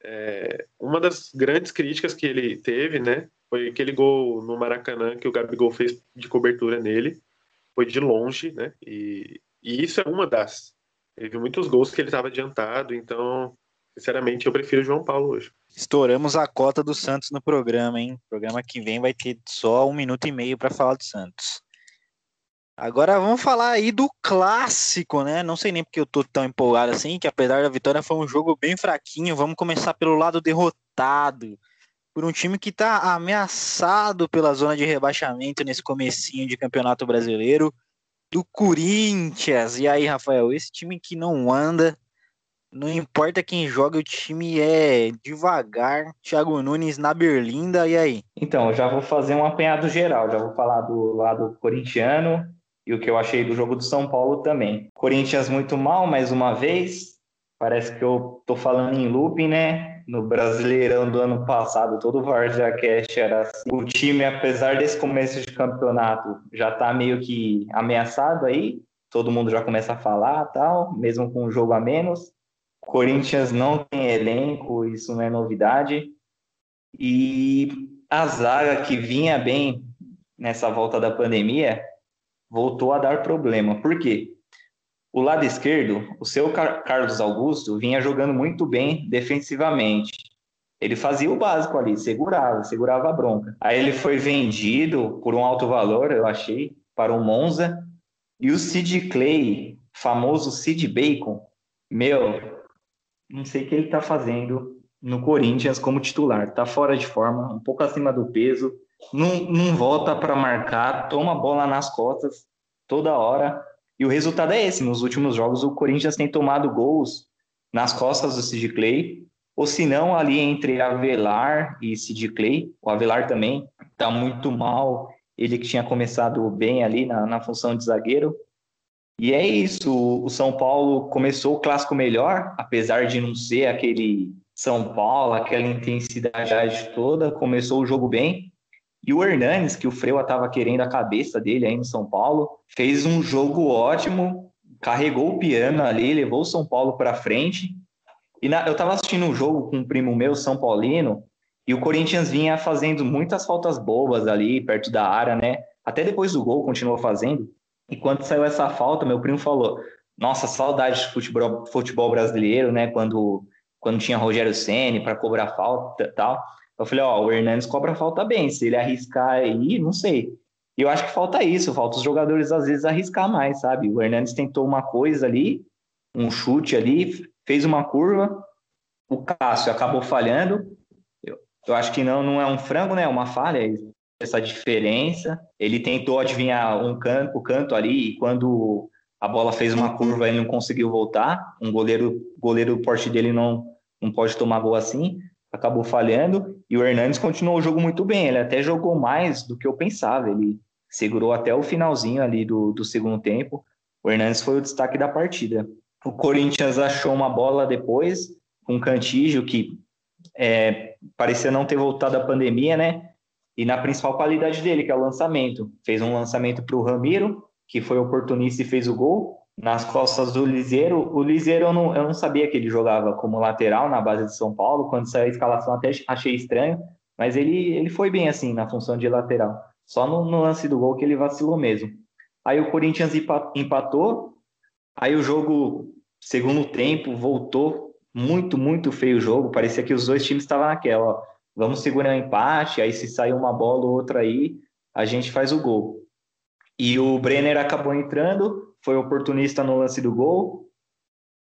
É, uma das grandes críticas que ele teve, né, foi aquele gol no Maracanã que o Gabigol fez de cobertura nele, foi de longe, né, e, e isso é uma das Teve muitos gols que ele estava adiantado, então, sinceramente, eu prefiro o João Paulo hoje. Estouramos a cota do Santos no programa, hein? O programa que vem vai ter só um minuto e meio para falar do Santos. Agora vamos falar aí do clássico, né? Não sei nem porque eu tô tão empolgado assim, que apesar da vitória foi um jogo bem fraquinho. Vamos começar pelo lado derrotado. Por um time que tá ameaçado pela zona de rebaixamento nesse comecinho de Campeonato Brasileiro do Corinthians. E aí, Rafael, esse time que não anda, não importa quem joga, o time é devagar. Thiago Nunes na Berlinda, e aí? Então, eu já vou fazer um apanhado geral, já vou falar do lado corintiano e o que eu achei do jogo do São Paulo também. Corinthians muito mal, mais uma vez. Parece que eu tô falando em looping, né? no Brasileirão do ano passado, todo o Varja Cash era assim. O time, apesar desse começo de campeonato, já está meio que ameaçado aí, todo mundo já começa a falar tal, mesmo com um jogo a menos. Corinthians não tem elenco, isso não é novidade. E a zaga que vinha bem nessa volta da pandemia voltou a dar problema. Por quê? O lado esquerdo, o seu Carlos Augusto vinha jogando muito bem defensivamente. Ele fazia o básico ali, segurava, segurava a bronca. Aí ele foi vendido por um alto valor, eu achei, para o Monza. E o Sid Clay, famoso Sid Bacon, meu, não sei o que ele está fazendo no Corinthians como titular. Está fora de forma, um pouco acima do peso, não, não volta para marcar, toma bola nas costas toda hora. E o resultado é esse. Nos últimos jogos, o Corinthians tem tomado gols nas costas do Sid Clay, ou se não, ali entre Avelar e Sid Clay. O Avelar também está muito mal. Ele que tinha começado bem ali na, na função de zagueiro. E é isso, o São Paulo começou o clássico melhor, apesar de não ser aquele São Paulo, aquela intensidade toda, começou o jogo bem. E o Hernanes, que o Freua estava querendo a cabeça dele aí no São Paulo, fez um jogo ótimo, carregou o piano ali, levou o São Paulo para frente. E na, eu estava assistindo um jogo com um primo meu, São Paulino, e o Corinthians vinha fazendo muitas faltas bobas ali, perto da área, né? Até depois do gol, continuou fazendo. E quando saiu essa falta, meu primo falou: Nossa, saudade de futebol, futebol brasileiro, né? Quando, quando tinha Rogério Ceni para cobrar falta tal. Eu falei: Ó, o Hernandes cobra falta bem. Se ele arriscar aí, não sei. E eu acho que falta isso, falta os jogadores às vezes arriscar mais, sabe? O Hernandes tentou uma coisa ali, um chute ali, fez uma curva, o Cássio acabou falhando. Eu, eu acho que não, não é um frango, né? É uma falha, essa diferença. Ele tentou adivinhar um canto, o canto ali, e quando a bola fez uma curva, ele não conseguiu voltar. Um goleiro, goleiro porte dele não, não pode tomar gol assim acabou falhando e o Hernandes continuou o jogo muito bem. Ele até jogou mais do que eu pensava. Ele segurou até o finalzinho ali do, do segundo tempo. O Hernandes foi o destaque da partida. O Corinthians achou uma bola depois com um Cantígio que é, parecia não ter voltado da pandemia, né? E na principal qualidade dele, que é o lançamento. Fez um lançamento para o Ramiro, que foi oportunista e fez o gol nas costas do Liseiro. O Liseiro eu não, eu não sabia que ele jogava como lateral na base de São Paulo. Quando saiu a escalação até achei estranho, mas ele, ele foi bem assim na função de lateral. Só no, no lance do gol que ele vacilou mesmo. Aí o Corinthians empatou, aí o jogo, segundo tempo, voltou muito, muito feio o jogo. Parecia que os dois times estavam naquela, ó, vamos segurar o um empate, aí se sair uma bola ou outra aí, a gente faz o gol. E o Brenner acabou entrando, foi oportunista no lance do gol.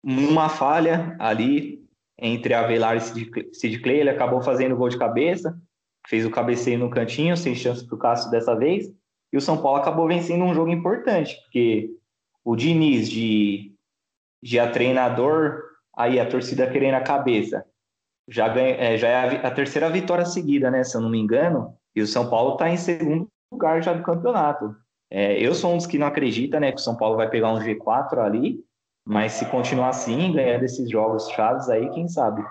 Uma falha ali entre Avelar e Sid Clay, ele acabou fazendo o gol de cabeça, fez o cabeceio no cantinho, sem chance para o Cássio dessa vez. E o São Paulo acabou vencendo um jogo importante, porque o Diniz, de, de a treinador, aí a torcida querendo a cabeça, já, ganha, é, já é a, a, terceira vitória seguida, né? Se eu não me engano, e o São Paulo está em segundo lugar já do campeonato. É, eu sou um dos que não acredita, né, que o São Paulo vai pegar um G4 ali, mas se continuar assim, ganhar desses jogos chaves aí, quem sabe?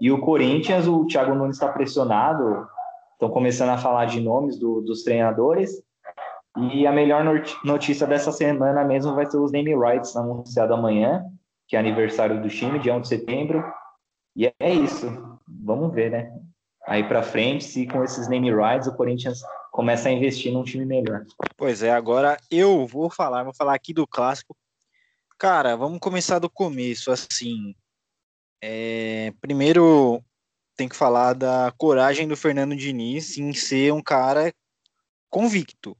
E o Corinthians, o Thiago Nunes está pressionado, estão começando a falar de nomes do, dos treinadores, e a melhor notícia dessa semana mesmo vai ser os name rights anunciado amanhã, que é aniversário do time, dia 1 de setembro. E é isso. Vamos ver, né? Aí para frente, se com esses name rights o Corinthians começa a investir num time melhor. Pois é, agora eu vou falar, vou falar aqui do clássico. Cara, vamos começar do começo, assim. É, primeiro, tem que falar da coragem do Fernando Diniz em ser um cara convicto.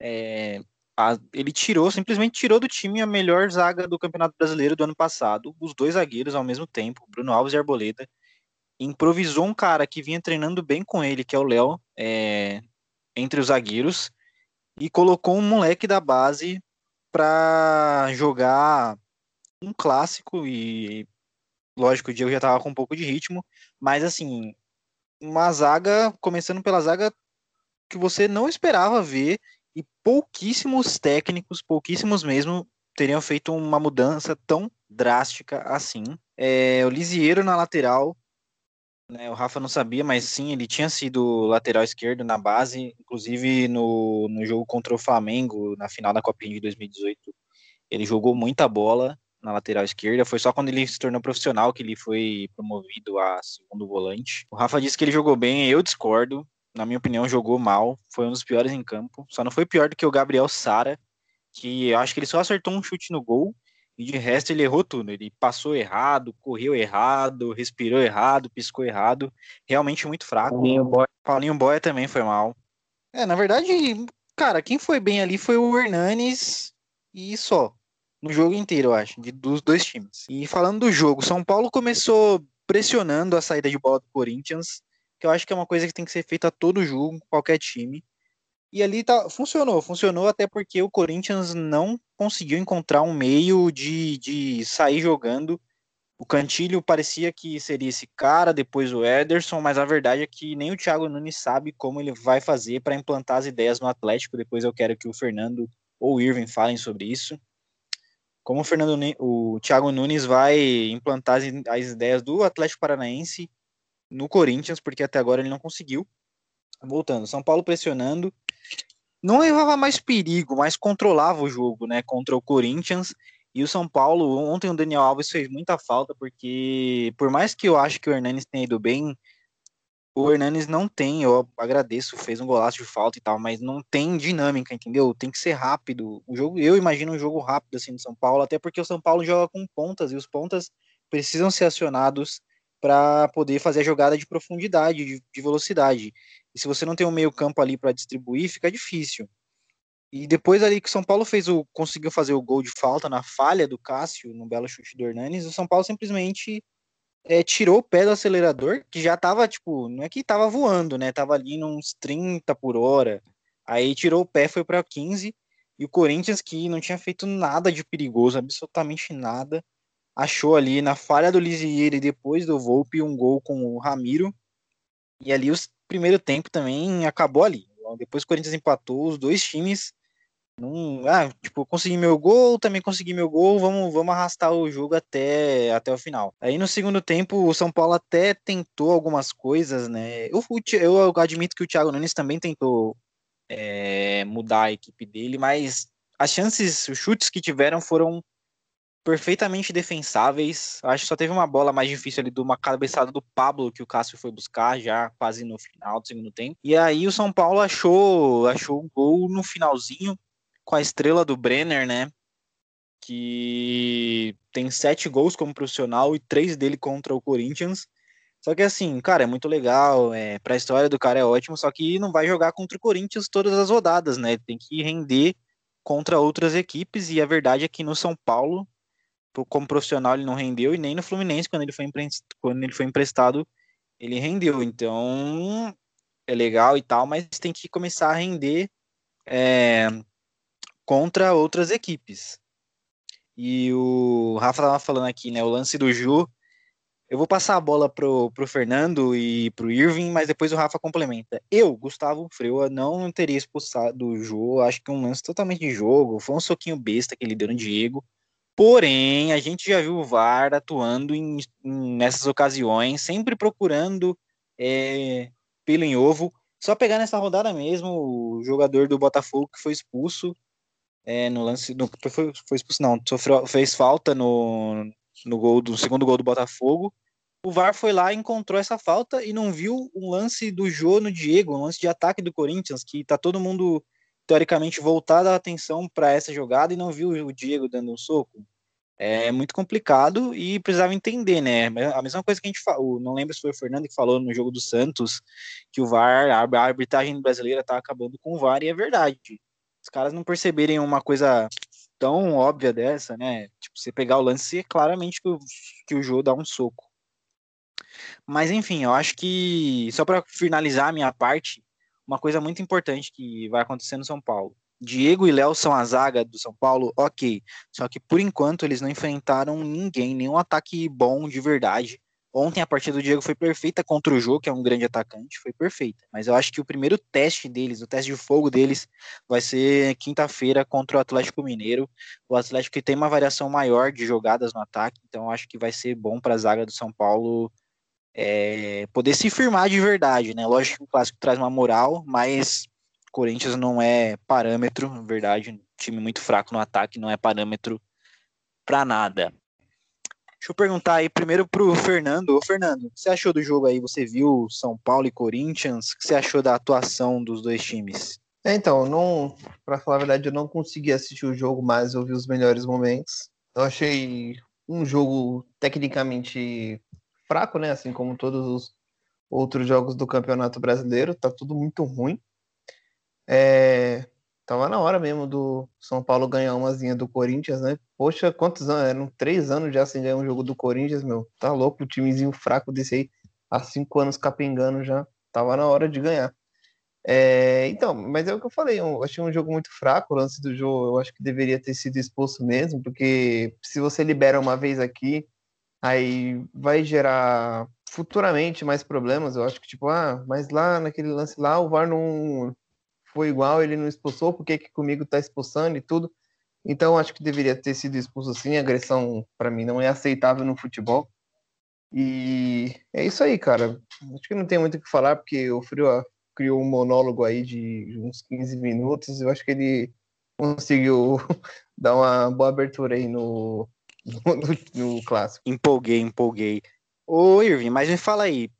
É, a, ele tirou, simplesmente tirou do time a melhor zaga do Campeonato Brasileiro do ano passado, os dois zagueiros ao mesmo tempo, Bruno Alves e Arboleda. Improvisou um cara que vinha treinando bem com ele, que é o Léo, é, entre os zagueiros e colocou um moleque da base para jogar um clássico e lógico, o Diego já tava com um pouco de ritmo, mas assim, uma zaga, começando pela zaga que você não esperava ver e pouquíssimos técnicos, pouquíssimos mesmo, teriam feito uma mudança tão drástica assim. É, o Lisieiro na lateral, né, o Rafa não sabia, mas sim, ele tinha sido lateral esquerdo na base, inclusive no, no jogo contra o Flamengo, na final da Copinha de 2018. Ele jogou muita bola na lateral esquerda, foi só quando ele se tornou profissional que ele foi promovido a segundo volante. O Rafa disse que ele jogou bem, eu discordo. Na minha opinião, jogou mal, foi um dos piores em campo. Só não foi pior do que o Gabriel Sara, que eu acho que ele só acertou um chute no gol e de resto ele errou tudo. Ele passou errado, correu errado, respirou errado, piscou errado. Realmente muito fraco. Paulinho Boia. Paulinho Boia também foi mal. É, na verdade, cara, quem foi bem ali foi o Hernanes e só. No jogo inteiro, eu acho, de, dos dois times. E falando do jogo, São Paulo começou pressionando a saída de bola do Corinthians, que eu acho que é uma coisa que tem que ser feita a todo jogo, qualquer time. E ali tá, funcionou, funcionou até porque o Corinthians não conseguiu encontrar um meio de, de sair jogando. O Cantilho parecia que seria esse cara, depois o Ederson, mas a verdade é que nem o Thiago Nunes sabe como ele vai fazer para implantar as ideias no Atlético. Depois eu quero que o Fernando ou o Irving falem sobre isso. como o Fernando o Thiago Nunes vai implantar as, as ideias do Atlético Paranaense no Corinthians, porque até agora ele não conseguiu. Voltando, São Paulo pressionando, não levava mais perigo, mas controlava o jogo, né, contra o Corinthians. E o São Paulo, ontem o Daniel Alves fez muita falta, porque por mais que eu acho que o Hernanes tenha ido bem, o Hernanes não tem, eu agradeço, fez um golaço de falta e tal, mas não tem dinâmica, entendeu? Tem que ser rápido. O jogo, eu imagino um jogo rápido assim do São Paulo, até porque o São Paulo joga com pontas e os pontas precisam ser acionados para poder fazer a jogada de profundidade, de, de velocidade. E se você não tem um meio-campo ali para distribuir, fica difícil. E depois ali que o São Paulo fez o conseguiu fazer o gol de falta na falha do Cássio, no belo chute do Hernanes, o São Paulo simplesmente é, tirou o pé do acelerador, que já tava, tipo, não é que tava voando, né? Tava ali uns 30 por hora. Aí tirou o pé, foi para 15. E o Corinthians, que não tinha feito nada de perigoso, absolutamente nada, achou ali na falha do Lisieiro e depois do Volpe um gol com o Ramiro. E ali o primeiro tempo também acabou ali. Depois o Corinthians empatou, os dois times não, ah, tipo, consegui meu gol, também consegui meu gol, vamos, vamos arrastar o jogo até, até o final. Aí no segundo tempo, o São Paulo até tentou algumas coisas, né? Eu, eu admito que o Thiago Nunes também tentou é, mudar a equipe dele, mas as chances, os chutes que tiveram foram perfeitamente defensáveis. Acho que só teve uma bola mais difícil ali de uma cabeçada do Pablo que o Cássio foi buscar já quase no final do segundo tempo. E aí o São Paulo achou achou o gol no finalzinho com a estrela do Brenner, né? Que tem sete gols como profissional e três dele contra o Corinthians. Só que assim, cara, é muito legal, é, pra história do cara é ótimo, só que não vai jogar contra o Corinthians todas as rodadas, né? Tem que render contra outras equipes, e a verdade é que no São Paulo, como profissional, ele não rendeu, e nem no Fluminense, quando ele foi, quando ele foi emprestado, ele rendeu. Então, é legal e tal, mas tem que começar a render é, contra outras equipes. E o Rafa estava falando aqui, né? O lance do Ju. Eu vou passar a bola pro, pro Fernando e pro Irving, mas depois o Rafa complementa. Eu, Gustavo Freua, não teria expulsado o Ju. Acho que um lance totalmente de jogo. Foi um soquinho besta que ele deu no Diego. Porém, a gente já viu o VAR atuando em, em nessas ocasiões, sempre procurando é, pelo em ovo. Só pegar nessa rodada mesmo, o jogador do Botafogo que foi expulso é, no lance. No, foi, foi expulso, não, sofreu, fez falta no, no gol do segundo gol do Botafogo. O VAR foi lá, encontrou essa falta e não viu um lance do Jô no Diego, um lance de ataque do Corinthians, que tá todo mundo teoricamente voltado a atenção para essa jogada e não viu o Diego dando um soco. É muito complicado e precisava entender, né? A mesma coisa que a gente falou, não lembro se foi o Fernando que falou no jogo do Santos, que o VAR, a arbitragem brasileira tá acabando com o VAR, e é verdade os caras não perceberem uma coisa tão óbvia dessa, né? Tipo, você pegar o lance, é claramente que o, que o Jô dá um soco. Mas enfim, eu acho que só para finalizar a minha parte, uma coisa muito importante que vai acontecer no São Paulo. Diego e Léo são a zaga do São Paulo, ok. Só que por enquanto eles não enfrentaram ninguém, nenhum ataque bom de verdade. Ontem a partida do Diego foi perfeita contra o Jô, que é um grande atacante, foi perfeita. Mas eu acho que o primeiro teste deles, o teste de fogo deles, vai ser quinta-feira contra o Atlético Mineiro. O Atlético tem uma variação maior de jogadas no ataque, então eu acho que vai ser bom para a zaga do São Paulo é, poder se firmar de verdade, né? Lógico que o clássico traz uma moral, mas Corinthians não é parâmetro, na verdade, um time muito fraco no ataque, não é parâmetro para nada. Deixa eu perguntar aí primeiro pro Fernando. Ô, Fernando, o que você achou do jogo aí? Você viu São Paulo e Corinthians? O que você achou da atuação dos dois times? É, então, não, para falar a verdade, eu não consegui assistir o jogo, mas eu vi os melhores momentos. Eu achei um jogo tecnicamente fraco, né? Assim como todos os outros jogos do Campeonato Brasileiro, tá tudo muito ruim. É, Tava na hora mesmo do São Paulo ganhar umazinha do Corinthians, né? Poxa, quantos anos? Eram três anos já sem ganhar um jogo do Corinthians, meu. Tá louco, o timezinho fraco desse aí. Há cinco anos capengando já. Tava na hora de ganhar. É, então, mas é o que eu falei, eu achei um jogo muito fraco, o lance do jogo eu acho que deveria ter sido expulso mesmo, porque se você libera uma vez aqui, aí vai gerar futuramente mais problemas, eu acho que tipo, ah, mas lá naquele lance lá o VAR não, foi igual, ele não expulsou, por que, que comigo tá expulsando e tudo. Então acho que deveria ter sido expulso assim. Agressão para mim não é aceitável no futebol. E é isso aí, cara. Acho que não tem muito o que falar porque o Frio criou um monólogo aí de uns 15 minutos. Eu acho que ele conseguiu dar uma boa abertura aí no, no, no clássico. Empolguei, empolguei. Ô, Irving, mas me fala aí,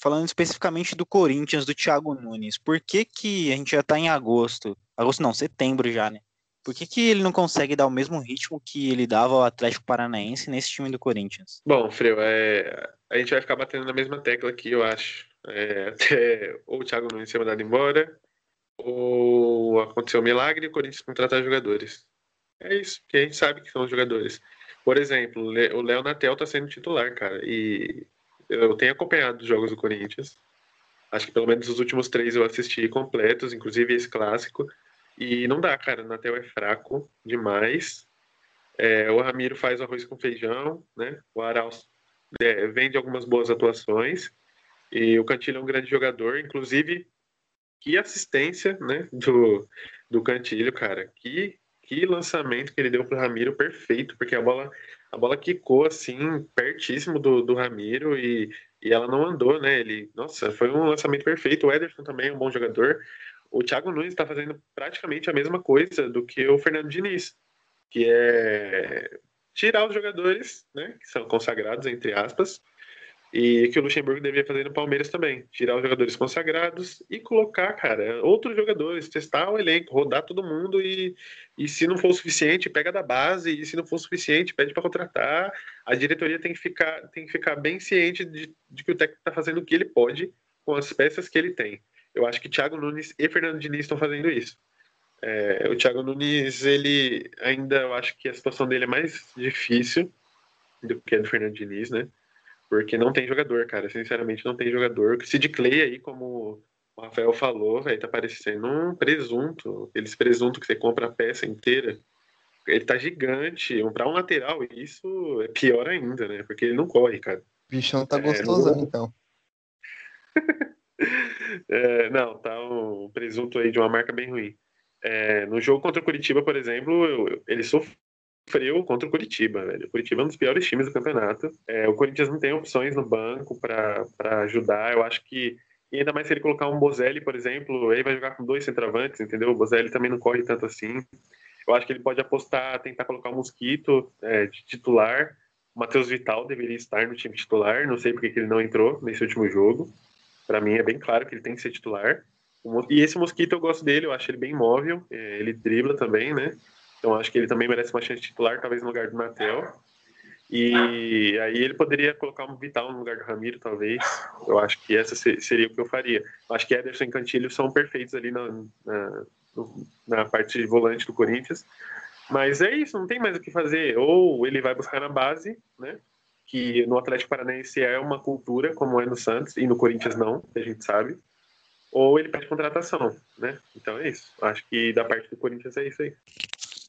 falando especificamente do Corinthians, do Thiago Nunes, por que que a gente já tá em agosto? Agosto não, setembro já, né? Por que, que ele não consegue dar o mesmo ritmo que ele dava ao Atlético Paranaense nesse time do Corinthians? Bom, Freu, é... a gente vai ficar batendo na mesma tecla aqui, eu acho. É... Até ou o Thiago Nunes ser mandado embora, ou aconteceu um milagre e o Corinthians contratar jogadores. É isso, que a gente sabe que são os jogadores. Por exemplo, o Léo Natel tá sendo titular, cara, e eu tenho acompanhado os jogos do Corinthians. Acho que pelo menos os últimos três eu assisti completos, inclusive esse clássico. E não dá, cara. O Natel é fraco demais. É, o Ramiro faz arroz com feijão, né? O Arauz é, vende algumas boas atuações. E o Cantilho é um grande jogador, inclusive que assistência, né, do, do Cantilho, cara. Que, que lançamento que ele deu pro Ramiro, perfeito, porque a bola a bola quicou assim, pertíssimo do, do Ramiro e, e ela não andou, né? Ele, nossa, foi um lançamento perfeito. O Ederson também é um bom jogador. O Thiago Nunes está fazendo praticamente a mesma coisa do que o Fernando Diniz, que é tirar os jogadores, né, que são consagrados entre aspas, e que o Luxemburgo devia fazer no Palmeiras também. Tirar os jogadores consagrados e colocar, cara, outros jogadores, testar o elenco, rodar todo mundo e, e se não for o suficiente, pega da base, e se não for o suficiente, pede para contratar. A diretoria tem que ficar, tem que ficar bem ciente de, de que o técnico está fazendo o que ele pode com as peças que ele tem. Eu acho que Thiago Nunes e Fernando Diniz estão fazendo isso. É, o Thiago Nunes, ele ainda, eu acho que a situação dele é mais difícil do que a do Fernando Diniz, né? Porque não tem jogador, cara. Sinceramente, não tem jogador. O Sid Clay aí, como o Rafael falou, velho, tá parecendo um presunto. Aqueles presunto que você compra a peça inteira. Ele tá gigante. Pra um lateral, isso é pior ainda, né? Porque ele não corre, cara. O bichão tá gostosão, é, então. é, não, tá um presunto aí de uma marca bem ruim. É, no jogo contra o Curitiba, por exemplo, ele sofreu sofreu contra o Curitiba, velho. O Curitiba é um dos piores times do campeonato. É, o Corinthians não tem opções no banco para ajudar. Eu acho que, e ainda mais se ele colocar um Bozelli, por exemplo, ele vai jogar com dois centroavantes, entendeu? O Bozelli também não corre tanto assim. Eu acho que ele pode apostar, tentar colocar um Mosquito é, de titular. O Matheus Vital deveria estar no time titular. Não sei porque que ele não entrou nesse último jogo. Para mim é bem claro que ele tem que ser titular. E esse Mosquito eu gosto dele, eu acho ele bem móvel. É, ele dribla também, né? Então acho que ele também merece uma chance titular, talvez no lugar do Natel. E aí ele poderia colocar um Vital no lugar do Ramiro, talvez. Eu acho que essa seria o que eu faria. Acho que Ederson e Cantilho são perfeitos ali na, na, na parte de volante do Corinthians. Mas é isso, não tem mais o que fazer. Ou ele vai buscar na base, né? Que no Atlético Paranaense é uma cultura, como é no Santos, e no Corinthians não, a gente sabe. Ou ele pede contratação, né? Então é isso. Acho que da parte do Corinthians é isso aí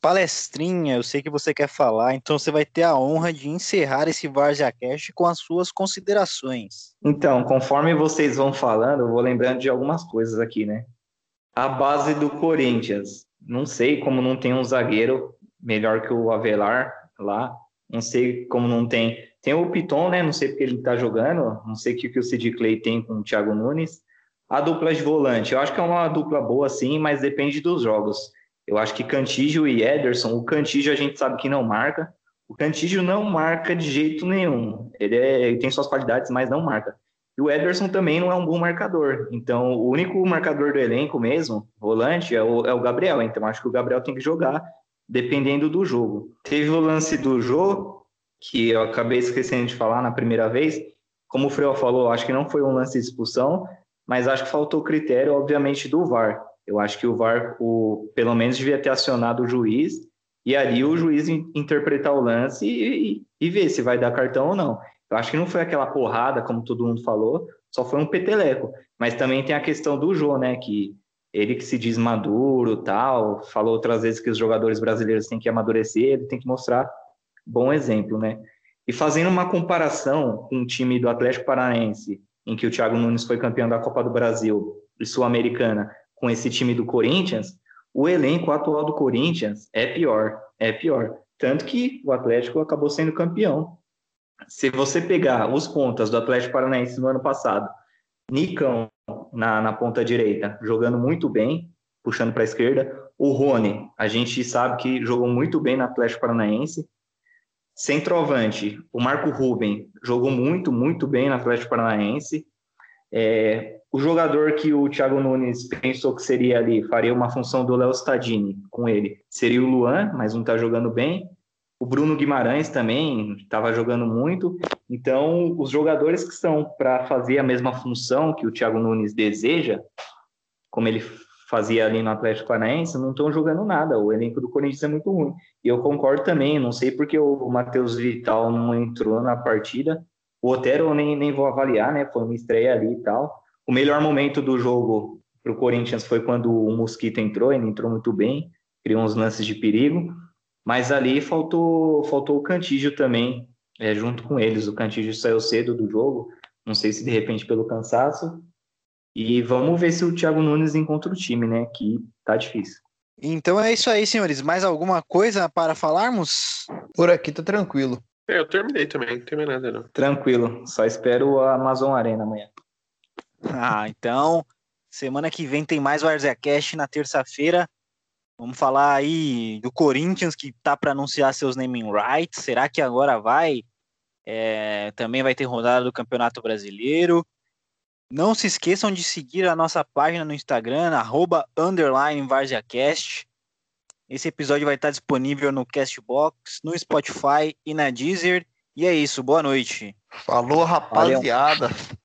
palestrinha, eu sei que você quer falar, então você vai ter a honra de encerrar esse VarjaCast com as suas considerações. Então, conforme vocês vão falando, eu vou lembrando de algumas coisas aqui, né? A base do Corinthians, não sei como não tem um zagueiro melhor que o Avelar lá, não sei como não tem. Tem o Piton, né? Não sei porque ele tá jogando, não sei o que, que o Sid Clay tem com o Thiago Nunes. A dupla de volante, eu acho que é uma dupla boa sim, mas depende dos jogos. Eu acho que Cantígio e Ederson, o Cantígio a gente sabe que não marca. O Cantígio não marca de jeito nenhum. Ele, é, ele tem suas qualidades, mas não marca. E o Ederson também não é um bom marcador. Então, o único marcador do elenco mesmo, volante, é o, é o Gabriel. Então, acho que o Gabriel tem que jogar dependendo do jogo. Teve o lance do jogo, que eu acabei esquecendo de falar na primeira vez. Como o Freo falou, acho que não foi um lance de expulsão, mas acho que faltou critério, obviamente, do VAR. Eu acho que o VAR, o, pelo menos, devia ter acionado o juiz e ali o juiz interpretar o lance e, e, e, ver se vai dar cartão ou não. Eu acho que não foi aquela porrada, como todo mundo falou, só foi um peteleco. Mas também tem a questão do Jô, né? Que ele que se diz maduro tal, falou outras vezes que os jogadores brasileiros têm que amadurecer, ele tem que mostrar bom exemplo, né? E fazendo uma comparação com o time do Atlético Paranaense, em que o Thiago Nunes foi campeão da Copa do Brasil e Sul-Americana, com esse time do Corinthians, o elenco atual do Corinthians é pior. é pior. Tanto que o Atlético acabou sendo campeão. Se você pegar os pontas do Atlético Paranaense no ano passado, Nicão na, na ponta direita, jogando muito bem, puxando para a esquerda. O Rony, a gente sabe que jogou muito bem no Atlético Paranaense. Centroavante, o Marco Ruben jogou muito, muito bem no Atlético Paranaense. É, o jogador que o Thiago Nunes pensou que seria ali, faria uma função do Léo Stadini com ele, seria o Luan, mas não está jogando bem. O Bruno Guimarães também estava jogando muito. Então, os jogadores que estão para fazer a mesma função que o Thiago Nunes deseja, como ele fazia ali no Atlético Paranaense, não estão jogando nada. O elenco do Corinthians é muito ruim. E eu concordo também, não sei porque o Matheus Vital não entrou na partida. O Otero eu nem, nem vou avaliar, né? Foi uma estreia ali e tal. O melhor momento do jogo para o Corinthians foi quando o Mosquito entrou, ele entrou muito bem, criou uns lances de perigo. Mas ali faltou, faltou o Cantígio também, é, junto com eles. O Cantígio saiu cedo do jogo, não sei se de repente pelo cansaço. E vamos ver se o Thiago Nunes encontra o time, né? Que tá difícil. Então é isso aí, senhores. Mais alguma coisa para falarmos? Por aqui tá tranquilo. É, eu terminei também, não terminei nada não. Tranquilo, só espero a Amazon Arena amanhã. Ah, então, semana que vem tem mais Warzea Cash na terça-feira. Vamos falar aí do Corinthians que tá para anunciar seus naming rights. Será que agora vai? É, também vai ter rodada do Campeonato Brasileiro. Não se esqueçam de seguir a nossa página no Instagram, arroba underline VarziaCast. Esse episódio vai estar disponível no Castbox, no Spotify e na Deezer. E é isso, boa noite. Falou, rapaziada. Valeu.